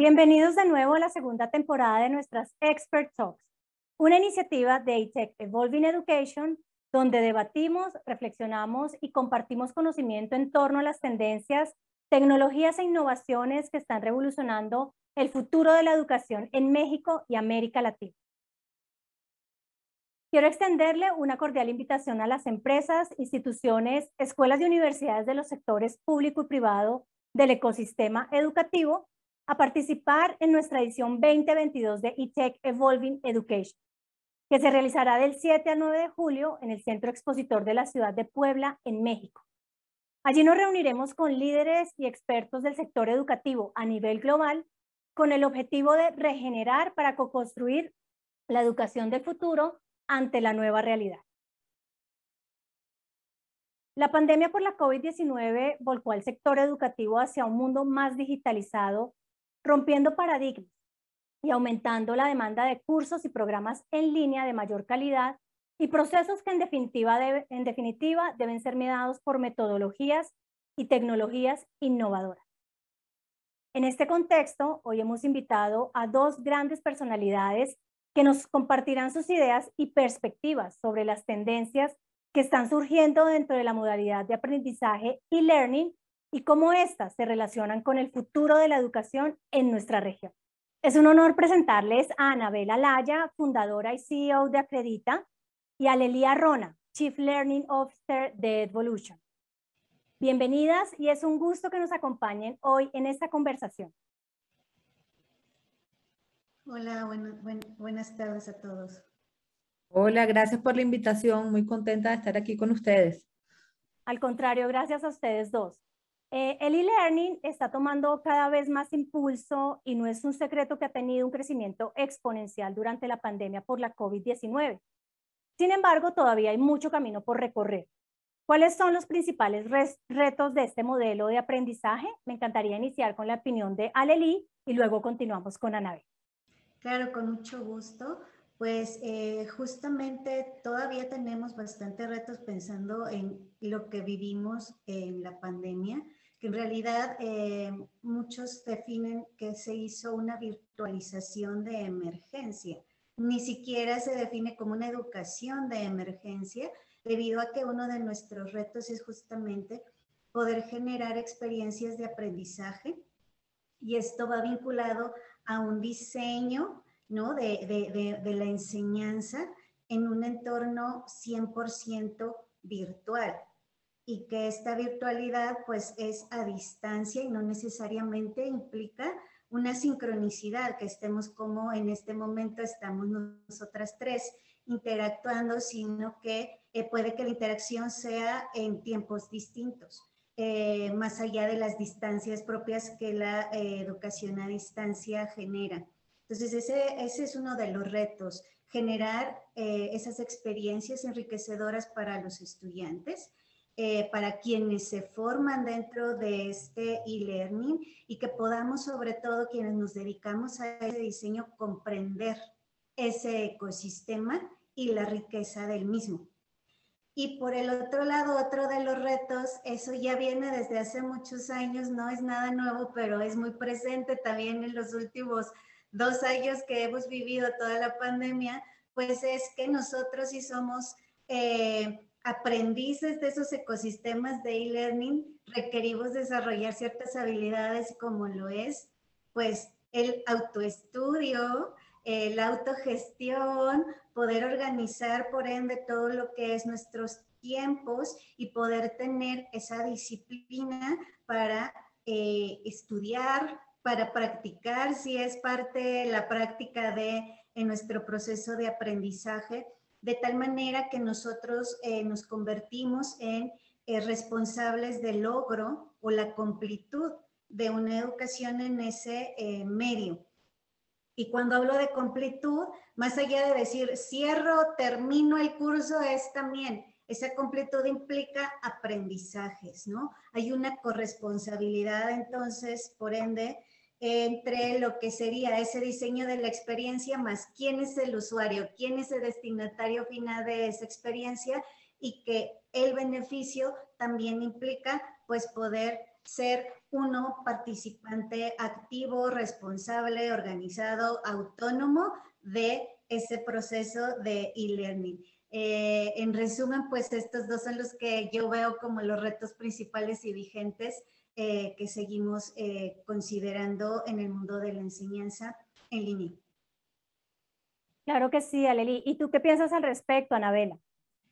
Bienvenidos de nuevo a la segunda temporada de nuestras Expert Talks, una iniciativa de ITEC Evolving Education donde debatimos, reflexionamos y compartimos conocimiento en torno a las tendencias, tecnologías e innovaciones que están revolucionando el futuro de la educación en México y América Latina. Quiero extenderle una cordial invitación a las empresas, instituciones, escuelas y universidades de los sectores público y privado del ecosistema educativo a participar en nuestra edición 2022 de eTech Evolving Education, que se realizará del 7 al 9 de julio en el Centro Expositor de la Ciudad de Puebla, en México. Allí nos reuniremos con líderes y expertos del sector educativo a nivel global con el objetivo de regenerar para co-construir la educación del futuro ante la nueva realidad. La pandemia por la COVID-19 volcó al sector educativo hacia un mundo más digitalizado rompiendo paradigmas y aumentando la demanda de cursos y programas en línea de mayor calidad y procesos que en definitiva, en definitiva deben ser mediados por metodologías y tecnologías innovadoras. En este contexto, hoy hemos invitado a dos grandes personalidades que nos compartirán sus ideas y perspectivas sobre las tendencias que están surgiendo dentro de la modalidad de aprendizaje y learning y cómo éstas se relacionan con el futuro de la educación en nuestra región. Es un honor presentarles a Anabela Laya, fundadora y CEO de Acredita, y a Lelia Rona, Chief Learning Officer de Evolution. Bienvenidas y es un gusto que nos acompañen hoy en esta conversación. Hola, buenas tardes a todos. Hola, gracias por la invitación. Muy contenta de estar aquí con ustedes. Al contrario, gracias a ustedes dos. Eh, el e-learning está tomando cada vez más impulso y no es un secreto que ha tenido un crecimiento exponencial durante la pandemia por la COVID-19. Sin embargo, todavía hay mucho camino por recorrer. ¿Cuáles son los principales retos de este modelo de aprendizaje? Me encantaría iniciar con la opinión de Aleli y luego continuamos con Anabel. Claro, con mucho gusto. Pues eh, justamente todavía tenemos bastantes retos pensando en lo que vivimos en la pandemia que en realidad eh, muchos definen que se hizo una virtualización de emergencia. Ni siquiera se define como una educación de emergencia, debido a que uno de nuestros retos es justamente poder generar experiencias de aprendizaje y esto va vinculado a un diseño ¿no? de, de, de la enseñanza en un entorno 100% virtual y que esta virtualidad pues es a distancia y no necesariamente implica una sincronicidad, que estemos como en este momento estamos nosotras tres interactuando, sino que eh, puede que la interacción sea en tiempos distintos, eh, más allá de las distancias propias que la eh, educación a distancia genera. Entonces, ese, ese es uno de los retos, generar esas experiencias enriquecedoras para los estudiantes eh, para quienes se forman dentro de este e-learning y que podamos, sobre todo quienes nos dedicamos a ese diseño, comprender ese ecosistema y la riqueza del mismo. Y por el otro lado, otro de los retos, eso ya viene desde hace muchos años, no es nada nuevo, pero es muy presente también en los últimos dos años que hemos vivido toda la pandemia, pues es que nosotros sí somos eh, aprendices de esos ecosistemas de e-learning requerimos desarrollar ciertas habilidades como lo es, pues, el autoestudio, la autogestión, poder organizar por ende todo lo que es nuestros tiempos y poder tener esa disciplina para eh, estudiar, para practicar, si es parte de la práctica de en nuestro proceso de aprendizaje de tal manera que nosotros eh, nos convertimos en eh, responsables del logro o la completud de una educación en ese eh, medio. Y cuando hablo de completud, más allá de decir cierro, termino el curso, es también esa completud implica aprendizajes, ¿no? Hay una corresponsabilidad entonces, por ende, entre lo que sería ese diseño de la experiencia más quién es el usuario, quién es el destinatario final de esa experiencia y que el beneficio también implica pues poder ser uno participante activo, responsable, organizado, autónomo de ese proceso de e-learning. Eh, en resumen, pues estos dos son los que yo veo como los retos principales y vigentes eh, que seguimos eh, considerando en el mundo de la enseñanza en línea. Claro que sí, Aleli. ¿Y tú qué piensas al respecto, Anabela?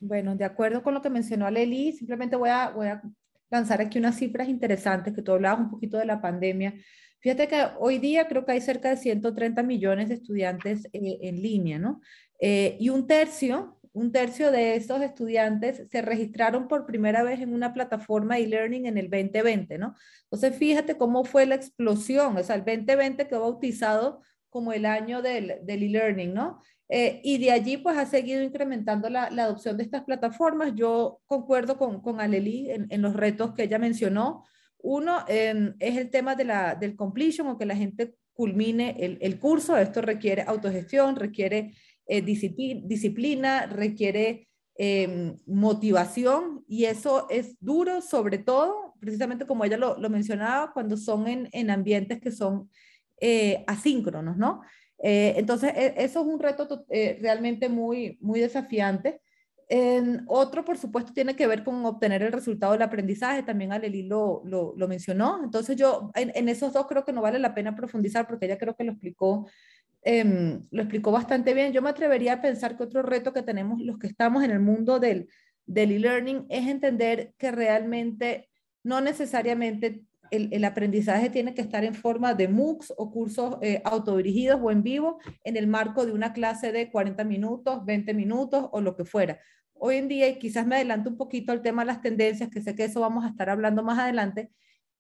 Bueno, de acuerdo con lo que mencionó Aleli, simplemente voy a, voy a lanzar aquí unas cifras interesantes que tú hablabas un poquito de la pandemia. Fíjate que hoy día creo que hay cerca de 130 millones de estudiantes en línea, ¿no? y un tercio un tercio de esos estudiantes se registraron por primera vez en una plataforma e-learning en el 2020, ¿no? Entonces, fíjate cómo fue la explosión, o sea, el 2020 quedó bautizado como el año del, e-learning, ¿no? Eh, y de allí, pues, ha seguido incrementando la, adopción de estas plataformas. Yo concuerdo con, con Aleli en, los retos que ella mencionó. Uno es el tema de la, del completion o que la gente culmine el, el curso. Esto requiere autogestión, requiere eh, disciplina, requiere em, motivación y eso es duro, sobre todo, precisamente como ella lo, mencionaba, cuando son en, ambientes que son eh, asíncronos, ¿no? Eh, entonces, e, eso es un reto realmente muy, muy desafiante. otro, por supuesto, tiene que ver con obtener el resultado del aprendizaje, también Aleli lo, lo, lo mencionó. Entonces, yo en, en, esos dos creo que no vale la pena profundizar porque ella creo que lo explicó Em, lo explicó bastante bien. Yo me atrevería a pensar que otro reto que tenemos los que estamos en el mundo del e-learning es entender que realmente no necesariamente el, el, aprendizaje tiene que estar en forma de MOOCs o cursos eh, autodirigidos o en vivo en el marco de una clase de 40 minutos, 20 minutos o lo que fuera. Hoy en día, y quizás me adelanto un poquito al tema de las tendencias, que sé que eso vamos a estar hablando más adelante,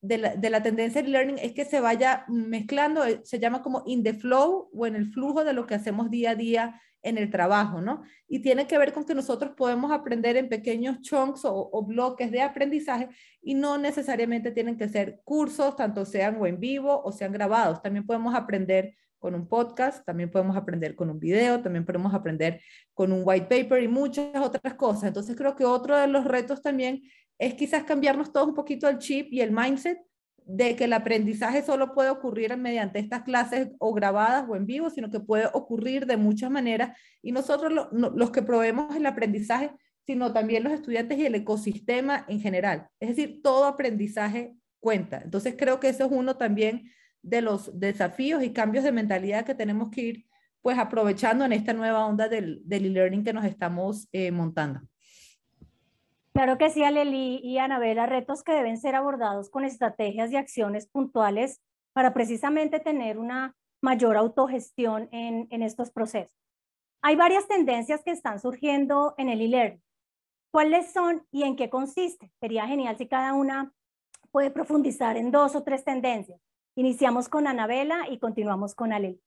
de la, de la tendencia del learning es que se vaya mezclando, eh, se llama como in the flow o en el flujo de lo que hacemos día a día en el trabajo, ¿no? Y tiene que ver con que nosotros podemos aprender en pequeños chunks o, o, bloques de aprendizaje y no necesariamente tienen que ser cursos, tanto sean o en vivo o sean grabados. También podemos aprender con un podcast, también podemos aprender con un video, también podemos aprender con un white paper y muchas otras cosas. Entonces creo que otro de los retos también es quizás cambiarnos todos un poquito el chip y el mindset de que el aprendizaje solo puede ocurrir mediante estas clases o grabadas o en vivo, sino que puede ocurrir de muchas maneras. Y nosotros los que proveemos el aprendizaje, sino también los estudiantes y el ecosistema en general. Es decir, todo aprendizaje cuenta. Entonces creo que eso es uno también de los desafíos y cambios de mentalidad que tenemos que ir pues aprovechando en esta nueva onda del e-learning que nos estamos eh, montando. Claro que sí, Aleli y Anabela, retos que deben ser abordados con estrategias y acciones puntuales para precisamente tener una mayor autogestión en, en estos procesos. Hay varias tendencias que están surgiendo en el e-learning. ¿Cuáles son y en qué consiste? Sería genial si cada una puede profundizar en dos o tres tendencias. Iniciamos con Anabela y continuamos con Aleli.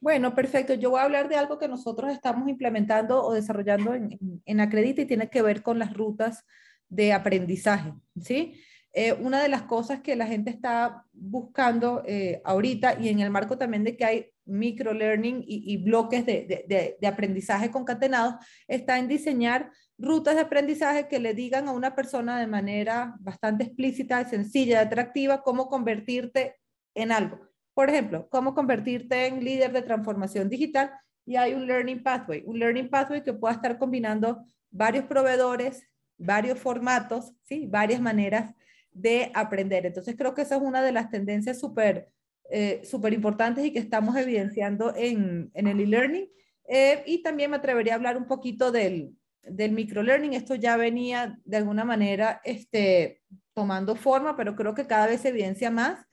Bueno, perfecto. Yo voy a hablar de algo que nosotros estamos implementando o desarrollando en, en, Acredita y tiene que ver con las rutas de aprendizaje, ¿sí? Eh, una de las cosas que la gente está buscando eh, ahorita y en el marco también de que hay microlearning y, y bloques de, de, de, aprendizaje concatenados, está en diseñar rutas de aprendizaje que le digan a una persona de manera bastante explícita, sencilla, atractiva, cómo convertirte en algo. Por ejemplo, cómo convertirte en líder de transformación digital y hay un Learning Pathway, un Learning Pathway que pueda estar combinando varios proveedores, varios formatos, ¿sí? varias maneras de aprender. Entonces creo que esa es una de las tendencias súper eh, importantes y que estamos evidenciando en, en el e-learning. Eh, y también me atrevería a hablar un poquito del, del microlearning. Esto ya venía de alguna manera este, tomando forma, pero creo que cada vez se evidencia más.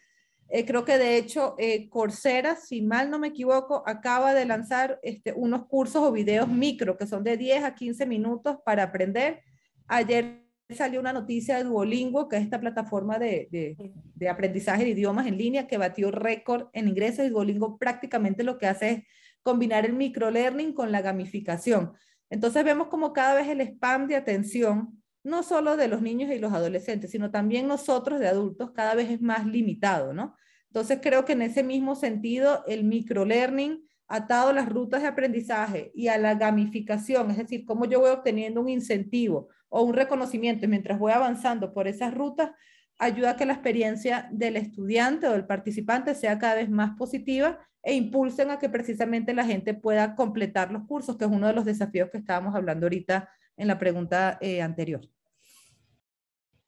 Eh, creo que de hecho eh, si mal no me equivoco, acaba de lanzar este, unos cursos o videos micro que son de 10 a 15 minutos para aprender. Ayer salió una noticia de Duolingo, que es esta plataforma de, de, de aprendizaje de idiomas en línea que batió récord en ingresos y Duolingo prácticamente lo que hace es combinar el microlearning con la gamificación. Entonces vemos como cada vez el spam de atención no solo de los niños y los adolescentes, sino también nosotros de adultos, cada vez es más limitado, ¿no? Entonces creo que en ese mismo sentido, el microlearning atado a las rutas de aprendizaje y a la gamificación, es decir, cómo yo voy obteniendo un incentivo o un reconocimiento mientras voy avanzando por esas rutas, ayuda a que la experiencia del estudiante o del participante sea cada vez más positiva e impulsen a que precisamente la gente pueda completar los cursos, que es uno de los desafíos que estábamos hablando ahorita en la pregunta eh, anterior.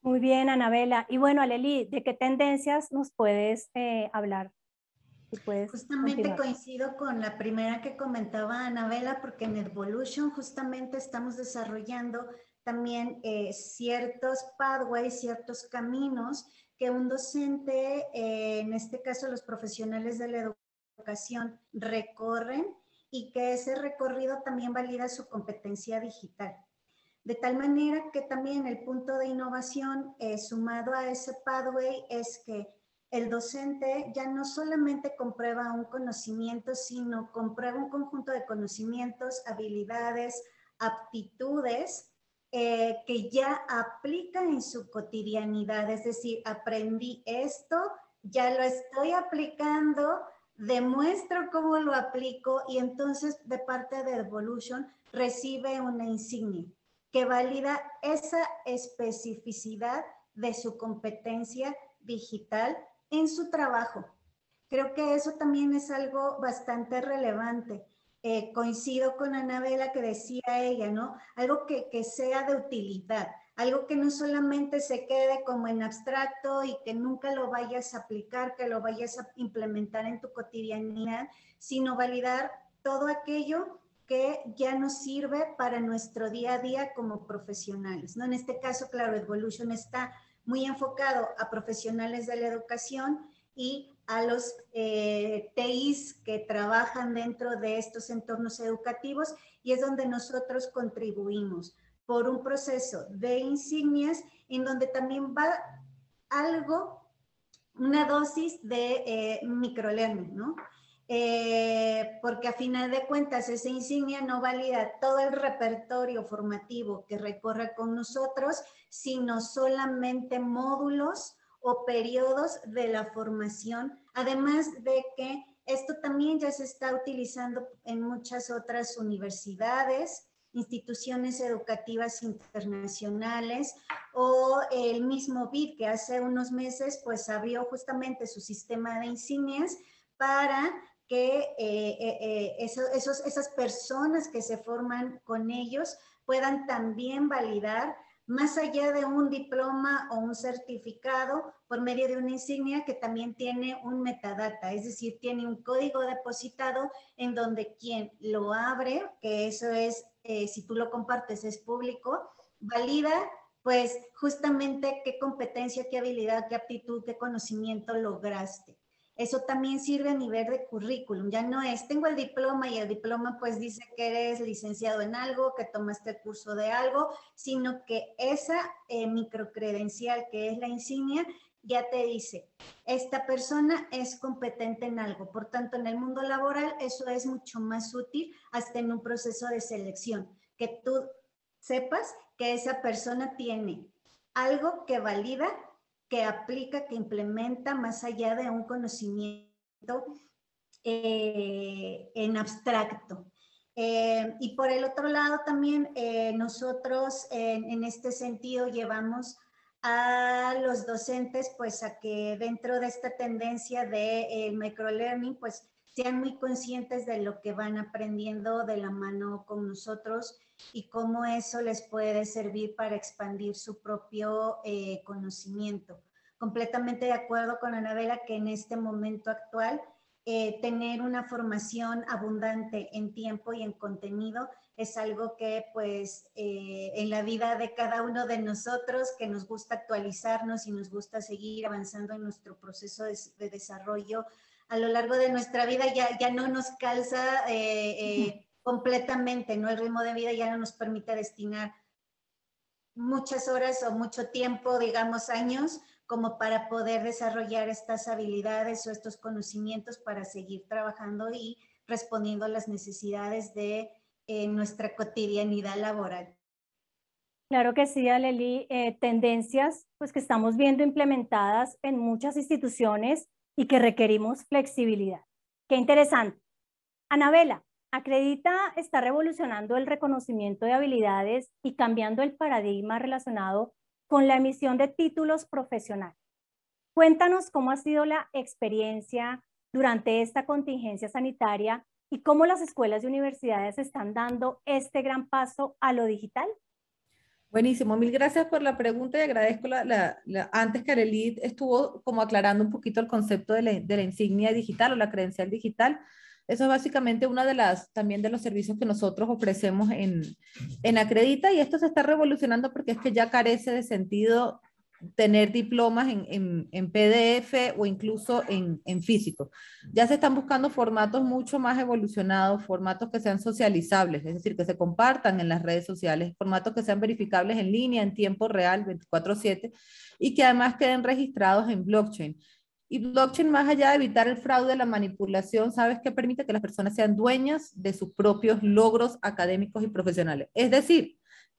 Muy bien, Anabela. Y bueno, Aleli, ¿de qué tendencias nos puedes eh, hablar? justamente coincido con la primera que comentaba Anabela, porque en Evolution justamente estamos desarrollando también eh, ciertos pathways, ciertos caminos que un docente, eh, en este caso los profesionales de la educación, recorren y que ese recorrido también valida su competencia digital. De tal manera que también el punto de innovación eh, sumado a ese pathway es que el docente ya no solamente comprueba un conocimiento, sino comprueba un conjunto de conocimientos, habilidades, aptitudes eh, que ya aplica en su cotidianidad. Es decir, aprendí esto, ya lo estoy aplicando, demuestro cómo lo aplico y entonces de parte de Evolution recibe una insignia que valida esa especificidad de su competencia digital en su trabajo. Creo que eso también es algo bastante relevante. Eh, coincido con Anabela que decía ella, ¿no? Algo que, que sea de utilidad, algo que no solamente se quede como en abstracto y que nunca lo vayas a aplicar, que lo vayas a implementar en tu cotidianidad, sino validar todo aquello que ya nos sirve para nuestro día a día como profesionales. ¿no? En este caso, claro, Evolution está muy enfocado a profesionales de la educación y a los eh, TIs que trabajan dentro de estos entornos educativos y es donde nosotros contribuimos por un proceso de insignias en donde también va algo, una dosis de eh, microlearning, ¿no? Eh, porque a final de cuentas esa insignia no valida todo el repertorio formativo que recorre con nosotros, sino solamente módulos o periodos de la formación, además de que esto también ya se está utilizando en muchas otras universidades, instituciones educativas internacionales o el mismo BID que hace unos meses pues abrió justamente su sistema de insignias para que eh, eh, eh, esas personas que se forman con ellos puedan también validar más allá de un diploma o un certificado por medio de una insignia que también tiene un metadata, es decir, tiene un código depositado en donde quien lo abre, que eso es, si tú lo compartes, es público, valida pues justamente qué competencia, qué habilidad, qué aptitud, qué conocimiento lograste eso también sirve a nivel de currículum. Ya no es, tengo el diploma y el diploma pues dice que eres licenciado en algo, que tomaste el curso de algo, sino que esa eh, microcredencial que es la insignia ya te dice, esta persona es competente en algo. Por tanto, en el mundo laboral eso es mucho más útil hasta en un proceso de selección, que tú sepas que esa persona tiene algo que valida que aplica, que implementa más allá de un conocimiento eh, en abstracto. Eh, y por el otro lado también eh, nosotros en este sentido llevamos a los docentes pues a que dentro de esta tendencia de microlearning pues sean muy conscientes de lo que van aprendiendo de la mano con nosotros y cómo eso les puede servir para expandir su propio eh, conocimiento. Completamente de acuerdo con Anabela que en este momento actual eh, tener una formación abundante en tiempo y en contenido es algo que pues eh, en la vida de cada uno de nosotros que nos gusta actualizarnos y nos gusta seguir avanzando en nuestro proceso de, desarrollo a lo largo de nuestra vida ya, ya no nos calza completamente, ¿no? El ritmo de vida ya no nos permite destinar muchas horas o mucho tiempo, digamos años, como para poder desarrollar estas habilidades o estos conocimientos para seguir trabajando y respondiendo a las necesidades de eh, nuestra cotidianidad laboral. Claro que sí, Aleli, eh, tendencias pues que estamos viendo implementadas en muchas instituciones y que requerimos flexibilidad. Qué interesante. Anabela, Acredita está revolucionando el reconocimiento de habilidades y cambiando el paradigma relacionado con la emisión de títulos profesionales. Cuéntanos cómo ha sido la experiencia durante esta contingencia sanitaria y cómo las escuelas y universidades están dando este gran paso a lo digital. Buenísimo, mil gracias por la pregunta y agradezco la, la, antes que Arelit estuvo como aclarando un poquito el concepto de la, de la, insignia digital o la credencial digital. Eso es básicamente una de las, también de los servicios que nosotros ofrecemos en, en Acredita y esto se está revolucionando porque es que ya carece de sentido tener diplomas en, en, PDF o incluso en, en, físico. Ya se están buscando formatos mucho más evolucionados, formatos que sean socializables, es decir, que se compartan en las redes sociales, formatos que sean verificables en línea, en tiempo real, 24/7, y que además queden registrados en blockchain. Y blockchain, más allá de evitar el fraude, la manipulación, ¿sabes qué permite que las personas sean dueñas de sus propios logros académicos y profesionales? Es decir,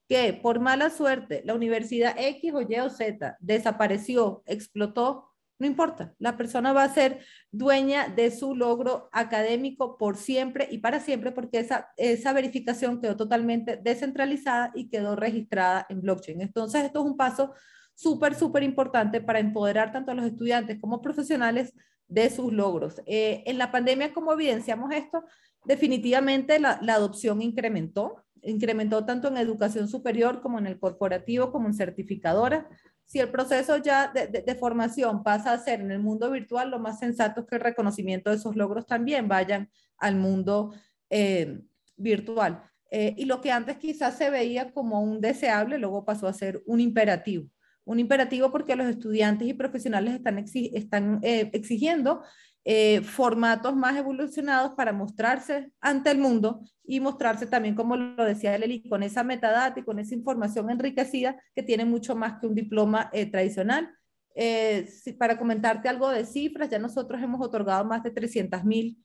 que por mala suerte la universidad X o Y o Z desapareció, explotó, no importa, la persona va a ser dueña de su logro académico por siempre y para siempre porque esa, esa verificación quedó totalmente descentralizada y quedó registrada en blockchain. Entonces, esto es un paso súper, súper importante para empoderar tanto a los estudiantes como profesionales de sus logros. Eh, en la pandemia, como evidenciamos esto, definitivamente la, la adopción incrementó incrementó tanto en educación superior como en el corporativo, como en certificadora. Si el proceso ya de, formación pasa a ser en el mundo virtual, lo más sensato es que el reconocimiento de esos logros también vayan al mundo eh, virtual. Eh, y lo que antes quizás se veía como un deseable, luego pasó a ser un imperativo. Un imperativo porque los estudiantes y profesionales están, están eh, exigiendo eh, formatos más evolucionados para mostrarse ante el mundo y mostrarse también, como lo decía Leli, con esa metadata y con esa información enriquecida que tiene mucho más que un diploma eh, tradicional. Eh, para comentarte algo de cifras, ya nosotros hemos otorgado más de 300 mil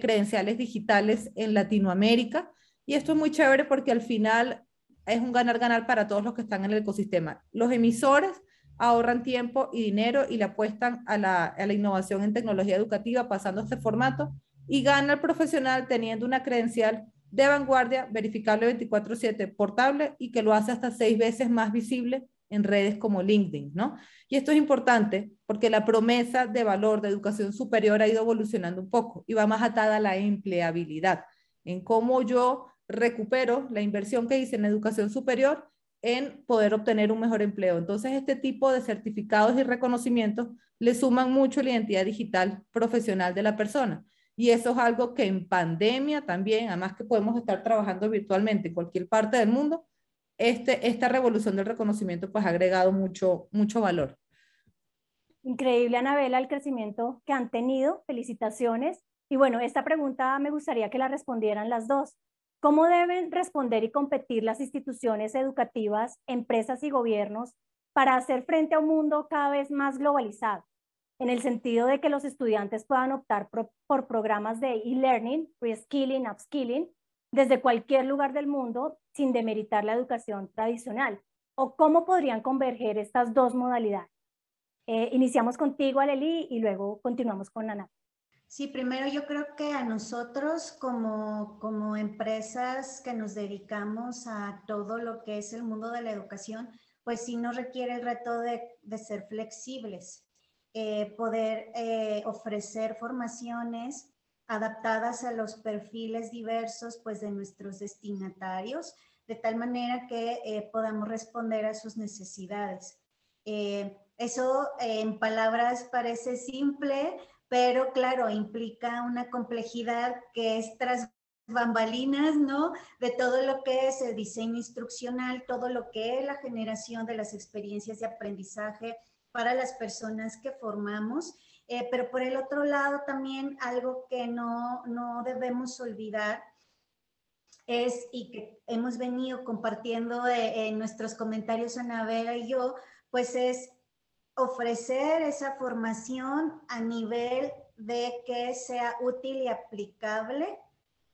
credenciales digitales en Latinoamérica y esto es muy chévere porque al final es un ganar-ganar para todos los que están en el ecosistema. Los emisores ahorran tiempo y dinero y le apuestan a la, a la innovación en tecnología educativa pasando este formato y gana el profesional teniendo una credencial de vanguardia, verificable 24/7, portable y que lo hace hasta seis veces más visible en redes como LinkedIn, ¿no? Y esto es importante porque la promesa de valor de educación superior ha ido evolucionando un poco y va más atada a la empleabilidad, en cómo yo recupero la inversión que hice en educación superior en poder obtener un mejor empleo. Entonces, este tipo de certificados y reconocimientos le suman mucho la identidad digital profesional de la persona. Y eso es algo que en pandemia también, además que podemos estar trabajando virtualmente en cualquier parte del mundo, este, esta revolución del reconocimiento pues ha agregado mucho, mucho valor. Increíble, Anabela, el crecimiento que han tenido. Felicitaciones. Y bueno, esta pregunta me gustaría que la respondieran las dos. ¿Cómo deben responder y competir las instituciones educativas, empresas y gobiernos para hacer frente a un mundo cada vez más globalizado? En el sentido de que los estudiantes puedan optar por, programas de e-learning, reskilling, upskilling, desde cualquier lugar del mundo sin demeritar la educación tradicional. ¿O cómo podrían converger estas dos modalidades? Eh, iniciamos contigo, Aleli, y luego continuamos con Ana. Sí, primero yo creo que a nosotros como, como empresas que nos dedicamos a todo lo que es el mundo de la educación, pues sí nos requiere el reto de, de ser flexibles, eh, poder eh, ofrecer formaciones adaptadas a los perfiles diversos pues de nuestros destinatarios, de tal manera que eh, podamos responder a sus necesidades. eso en palabras parece simple, pero claro, implica una complejidad que es tras bambalinas, ¿no? De todo lo que es el diseño instruccional, todo lo que es la generación de las experiencias de aprendizaje para las personas que formamos. Eh, pero por el otro lado también algo que no, no debemos olvidar es, y que hemos venido compartiendo eh, en nuestros comentarios Anabela y yo, pues es ofrecer esa formación a nivel de que sea útil y aplicable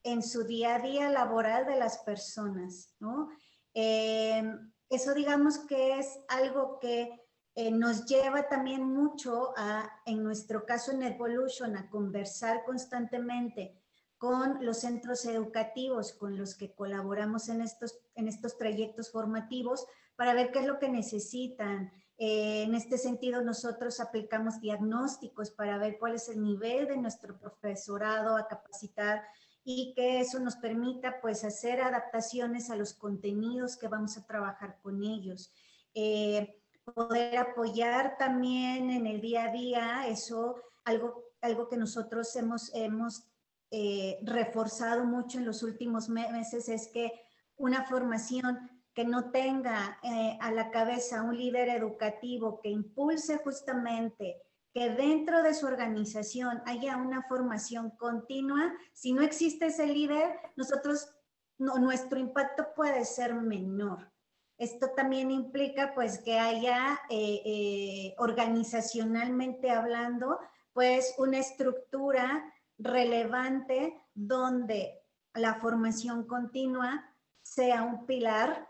en su día a día laboral de las personas, ¿no? Eh, eso digamos que es algo que eh, nos lleva también mucho a, en nuestro caso en Evolution, a conversar constantemente con los centros educativos con los que colaboramos en estos, en estos trayectos formativos para ver qué es lo que necesitan. Eh, en este sentido, nosotros aplicamos diagnósticos para ver cuál es el nivel de nuestro profesorado a capacitar y que eso nos permita pues hacer adaptaciones a los contenidos que vamos a trabajar con ellos. Eh, poder apoyar también en el día a día, eso algo, algo que nosotros hemos, hemos eh, reforzado mucho en los últimos meses es que una formación que no tenga eh, a la cabeza un líder educativo que impulse justamente que dentro de su organización haya una formación continua. Si no existe ese líder, nosotros, no, nuestro impacto puede ser menor. Esto también implica pues que haya eh, eh, organizacionalmente hablando pues una estructura relevante donde la formación continua sea un pilar,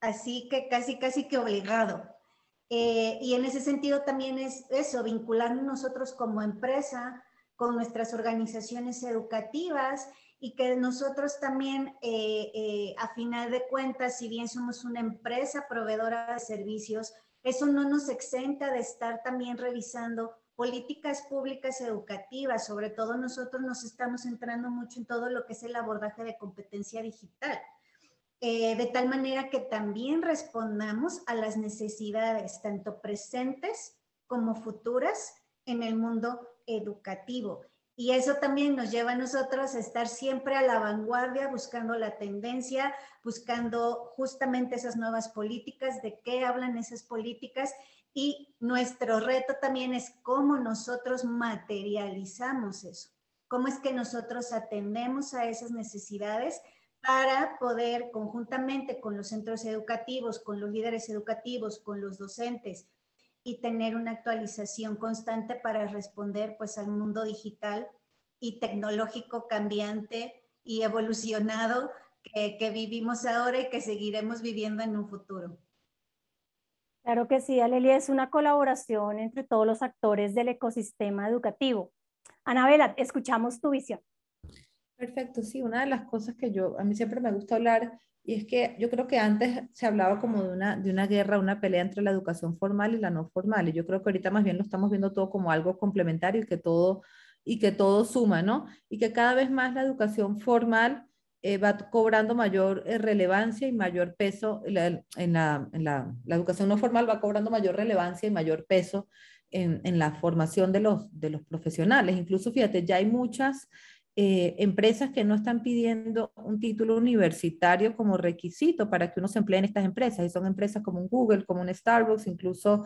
así que casi casi que obligado. Eh, y en ese sentido también es eso, vincularnos nosotros como empresa con nuestras organizaciones educativas y que nosotros también, eh, eh, a final de cuentas, si bien somos una empresa proveedora de servicios, eso no nos exenta de estar también revisando políticas públicas educativas, sobre todo nosotros nos estamos centrando mucho en todo lo que es el abordaje de competencia digital. Eh, de tal manera que también respondamos a las necesidades tanto presentes como futuras en el mundo educativo. Y eso también nos lleva a nosotros a estar siempre a la vanguardia, buscando la tendencia, buscando justamente esas nuevas políticas, de qué hablan esas políticas. Y nuestro reto también es cómo nosotros materializamos eso, cómo es que nosotros atendemos a esas necesidades para poder conjuntamente con los centros educativos, con los líderes educativos, con los docentes y tener una actualización constante para responder pues al mundo digital y tecnológico cambiante y evolucionado que, vivimos ahora y que seguiremos viviendo en un futuro. Claro que sí, Aleli, es una colaboración entre todos los actores del ecosistema educativo. Anabela, escuchamos tu visión. Perfecto, sí, una de las cosas que yo, a mí siempre me gusta hablar, y es que yo creo que antes se hablaba como de una, de una guerra, una pelea entre la educación formal y la no formal, y yo creo que ahorita más bien lo estamos viendo todo como algo complementario y que todo, y que todo suma, ¿no? Y que cada vez más la educación formal eh, va cobrando mayor eh, relevancia y mayor peso, en, la, en, la, la, educación no formal va cobrando mayor relevancia y mayor peso en, en la formación de los, de los profesionales. Incluso, fíjate, ya hay muchas eh, empresas que no están pidiendo un título universitario como requisito para que uno se emplee en estas empresas. Y son empresas como un Google, como un Starbucks, incluso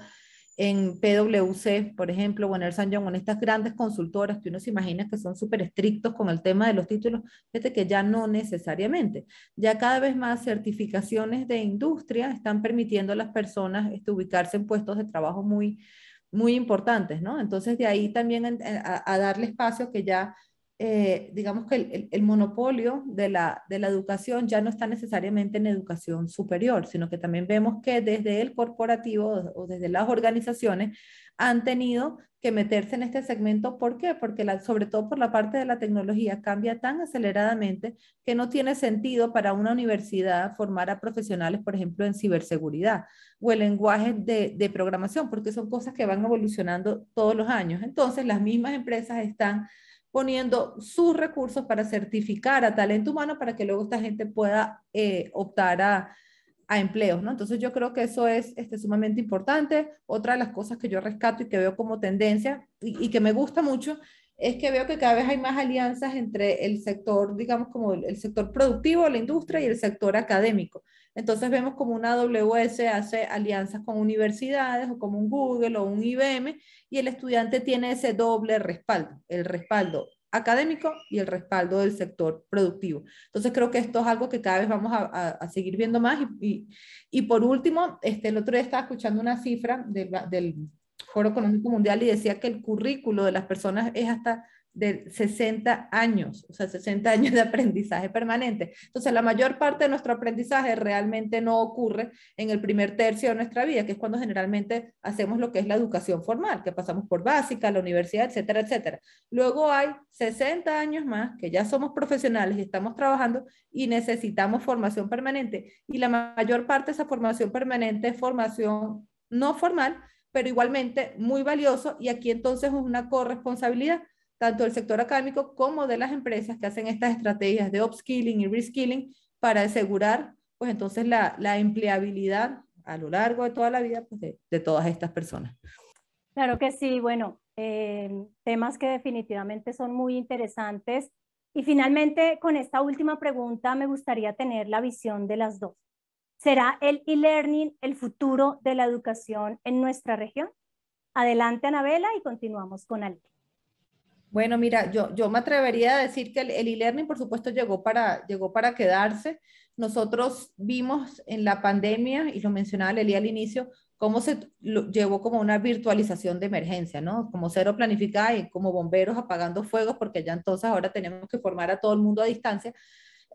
en PwC, por ejemplo, o en San John, en estas grandes consultoras que uno se imagina que son súper estrictos con el tema de los títulos, fíjate que ya no necesariamente. Ya cada vez más certificaciones de industria están permitiendo a las personas este, ubicarse en puestos de trabajo muy, muy importantes, ¿no? Entonces, de ahí también a darle espacio que ya eh, digamos que el, monopolio de la, de la educación ya no está necesariamente en educación superior, sino que también vemos que desde el corporativo o desde las organizaciones han tenido que meterse en este segmento. ¿Por qué? Porque la, sobre todo por la parte de la tecnología cambia tan aceleradamente que no tiene sentido para una universidad formar a profesionales, por ejemplo, en ciberseguridad o el lenguaje de, de programación, porque son cosas que van evolucionando todos los años. Entonces, las mismas empresas están poniendo sus recursos para certificar a talento humano para que luego esta gente pueda eh, optar a, a, empleos, ¿no? Entonces yo creo que eso es este, sumamente importante. Otra de las cosas que yo rescato y que veo como tendencia y, y, que me gusta mucho es que veo que cada vez hay más alianzas entre el sector, digamos, como el, el sector productivo, la industria y el sector académico. Entonces vemos como una AWS hace alianzas con universidades o como un Google o un IBM y el estudiante tiene ese doble respaldo, el respaldo académico y el respaldo del sector productivo. Entonces creo que esto es algo que cada vez vamos a, seguir viendo más. Y, y, por último, este, el otro día estaba escuchando una cifra del Foro Económico Mundial y decía que el currículo de las personas es hasta de 60 años, o sea, 60 años de aprendizaje permanente. Entonces, la mayor parte de nuestro aprendizaje realmente no ocurre en el primer tercio de nuestra vida, que es cuando generalmente hacemos lo que es la educación formal, que pasamos por básica, la universidad, etcétera, etcétera. Luego hay 60 años más que ya somos profesionales y estamos trabajando y necesitamos formación permanente. Y la mayor parte de esa formación permanente es formación no formal, pero igualmente muy valioso y aquí entonces es una corresponsabilidad tanto del sector académico como de las empresas que hacen estas estrategias de upskilling y reskilling para asegurar, pues entonces la, empleabilidad a lo largo de toda la vida pues, de, todas estas personas. Claro que sí, bueno, eh, temas que definitivamente son muy interesantes. Y finalmente, con esta última pregunta, me gustaría tener la visión de las dos. ¿Será el e-learning el futuro de la educación en nuestra región? Adelante, Anabela, y continuamos con Ale. Bueno, mira, yo, yo me atrevería a decir que el e-learning, por supuesto, llegó para, llegó para quedarse. Nosotros vimos en la pandemia, y lo mencionaba Lely al inicio, cómo se llevó como una virtualización de emergencia, ¿no? Como cero planificada y como bomberos apagando fuegos, porque ya entonces ahora tenemos que formar a todo el mundo a distancia.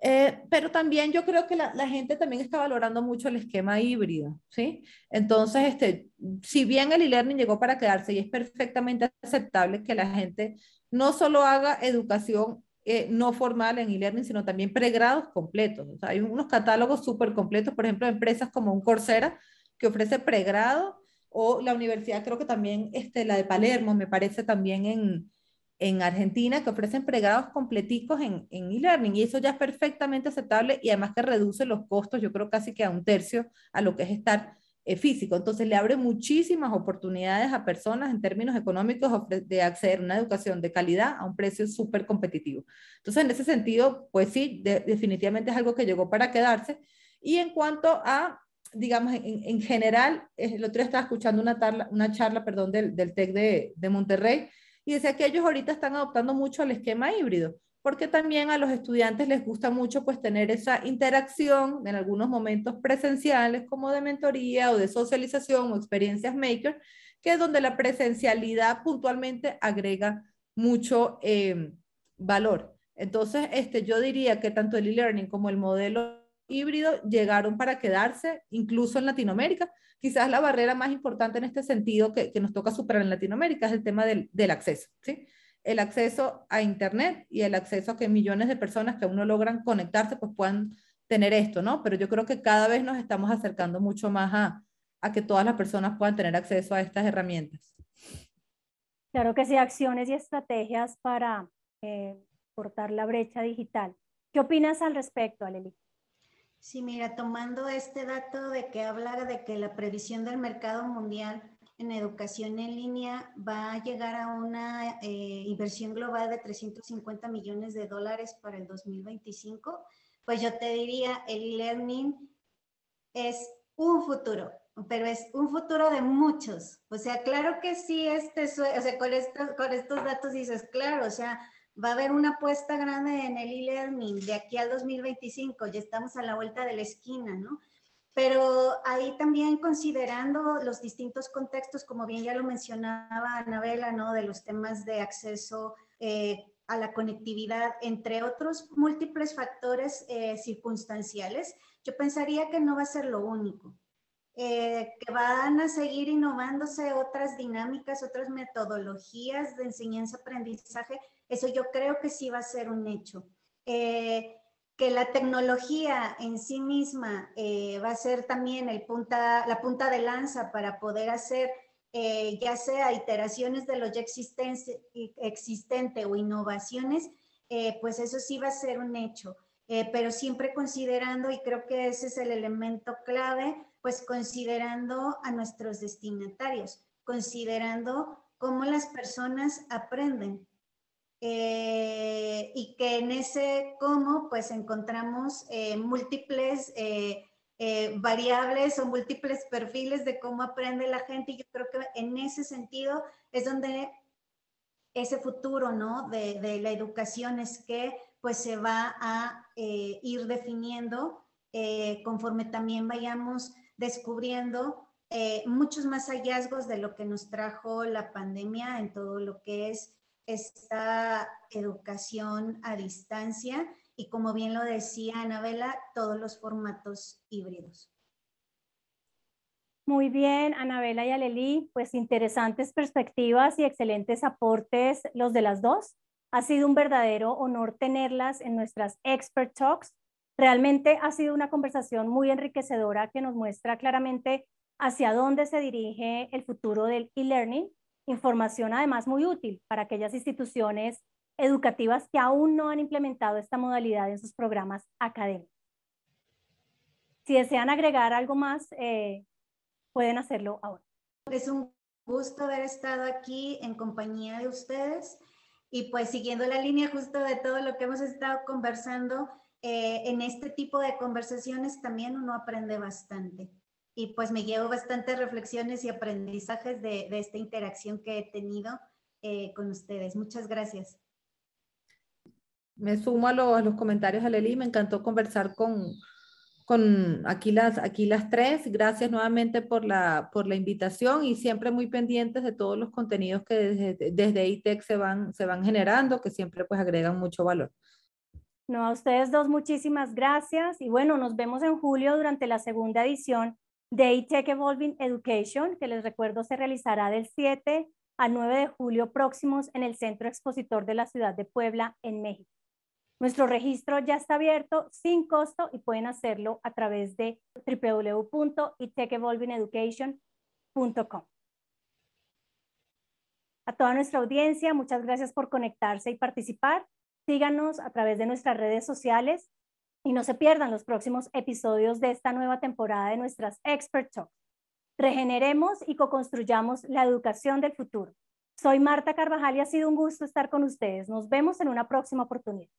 Eh, pero también yo creo que la, la, gente también está valorando mucho el esquema híbrido, ¿sí? Entonces, este, si bien el e-learning llegó para quedarse y es perfectamente aceptable que la gente no solo haga educación eh, no formal en e-learning, sino también pregrados completos. O sea, hay unos catálogos súper completos, por ejemplo, empresas como un Coursera que ofrece pregrado o la universidad, creo que también este, la de Palermo, me parece también en, en Argentina que ofrecen pregrados completicos en e-learning y eso ya es perfectamente aceptable y además que reduce los costos, yo creo casi que a un tercio a lo que es estar eh, físico. Entonces le abre muchísimas oportunidades a personas en términos económicos de acceder a una educación de calidad a un precio súper competitivo. Entonces en ese sentido, pues sí, definitivamente es algo que llegó para quedarse. Y en cuanto a digamos, en, en general, el otro día estaba escuchando una, tarla, una charla perdón, del, del TEC de, de Monterrey y decía que ellos ahorita están adoptando mucho el esquema híbrido, porque también a los estudiantes les gusta mucho pues tener esa interacción en algunos momentos presenciales como de mentoría o de socialización o experiencias maker, que es donde la presencialidad puntualmente agrega mucho eh, valor. Entonces, este, yo diría que tanto el e-learning como el modelo híbrido llegaron para quedarse, incluso en Latinoamérica, quizás la barrera más importante en este sentido que, que nos toca superar en Latinoamérica es el tema del, del, acceso, ¿sí? El acceso a Internet y el acceso a que millones de personas que aún no logran conectarse pues puedan tener esto, ¿no? Pero yo creo que cada vez nos estamos acercando mucho más a, a que todas las personas puedan tener acceso a estas herramientas. Claro que sí, acciones y estrategias para eh, cortar la brecha digital. ¿Qué opinas al respecto, Aleli? Sí, mira, tomando este dato de que habla de que la previsión del mercado mundial en educación en línea va a llegar a una eh, inversión global de 350 millones de dólares para el 2025, pues yo te diría, el learning es un futuro, pero es un futuro de muchos. O sea, claro que sí, este, o sea, con estos, con estos datos dices, claro, o sea, va a haber una apuesta grande en el e-learning de aquí al 2025, ya estamos a la vuelta de la esquina, ¿no? Pero ahí también considerando los distintos contextos, como bien ya lo mencionaba Anabela, ¿no? De los temas de acceso eh, a la conectividad, entre otros múltiples factores eh, circunstanciales, yo pensaría que no va a ser lo único. Eh, que van a seguir innovándose otras dinámicas, otras metodologías de enseñanza-aprendizaje eso yo creo que sí va a ser un hecho. Eh, que la tecnología en sí misma eh, va a ser también el punta, la punta de lanza para poder hacer eh, ya sea iteraciones de lo ya existente, existente o innovaciones, pues eso sí va a ser un hecho. pero siempre considerando, y creo que ese es el elemento clave, pues considerando a nuestros destinatarios, considerando cómo las personas aprenden, eh, y que en ese cómo pues encontramos eh, múltiples eh, variables o múltiples perfiles de cómo aprende la gente y yo creo que en ese sentido es donde ese futuro ¿no? de, de la educación es que pues se va a ir definiendo conforme también vayamos descubriendo eh, muchos más hallazgos de lo que nos trajo la pandemia en todo lo que es esta educación a distancia y como bien lo decía Anabela, todos los formatos híbridos. Muy bien, Anabela y Aleli, pues interesantes perspectivas y excelentes aportes los de las dos. Ha sido un verdadero honor tenerlas en nuestras Expert Talks. Realmente ha sido una conversación muy enriquecedora que nos muestra claramente hacia dónde se dirige el futuro del e-learning. Información además muy útil para aquellas instituciones educativas que aún no han implementado esta modalidad en sus programas académicos. Si desean agregar algo más, eh, pueden hacerlo ahora. Es un gusto haber estado aquí en compañía de ustedes y pues siguiendo la línea justo de todo lo que hemos estado conversando, eh, en este tipo de conversaciones también uno aprende bastante. Y pues me llevo bastantes reflexiones y aprendizajes de, esta interacción que he tenido eh, con ustedes. Muchas gracias. Me sumo a, a los comentarios, Aleli. Me encantó conversar con, con aquí las, aquí las tres. Gracias nuevamente por la, por la invitación y siempre muy pendientes de todos los contenidos que desde, desde ITEC se van, se van generando, que siempre pues agregan mucho valor. No, a ustedes dos muchísimas gracias y bueno, nos vemos en julio durante la segunda edición de ITEC Evolving Education, que les recuerdo se realizará del 7 al 9 de julio próximos en el Centro Expositor de la Ciudad de Puebla, en México. Nuestro registro ya está abierto sin costo y pueden hacerlo a través de www.itechevolvingeducation.com. A toda nuestra audiencia, muchas gracias por conectarse y participar. Síganos a través de nuestras redes sociales y no se pierdan los próximos episodios de esta nueva temporada de nuestras Expert Talks. Regeneremos y co-construyamos la educación del futuro. Soy Marta Carvajal y ha sido un gusto estar con ustedes. Nos vemos en una próxima oportunidad.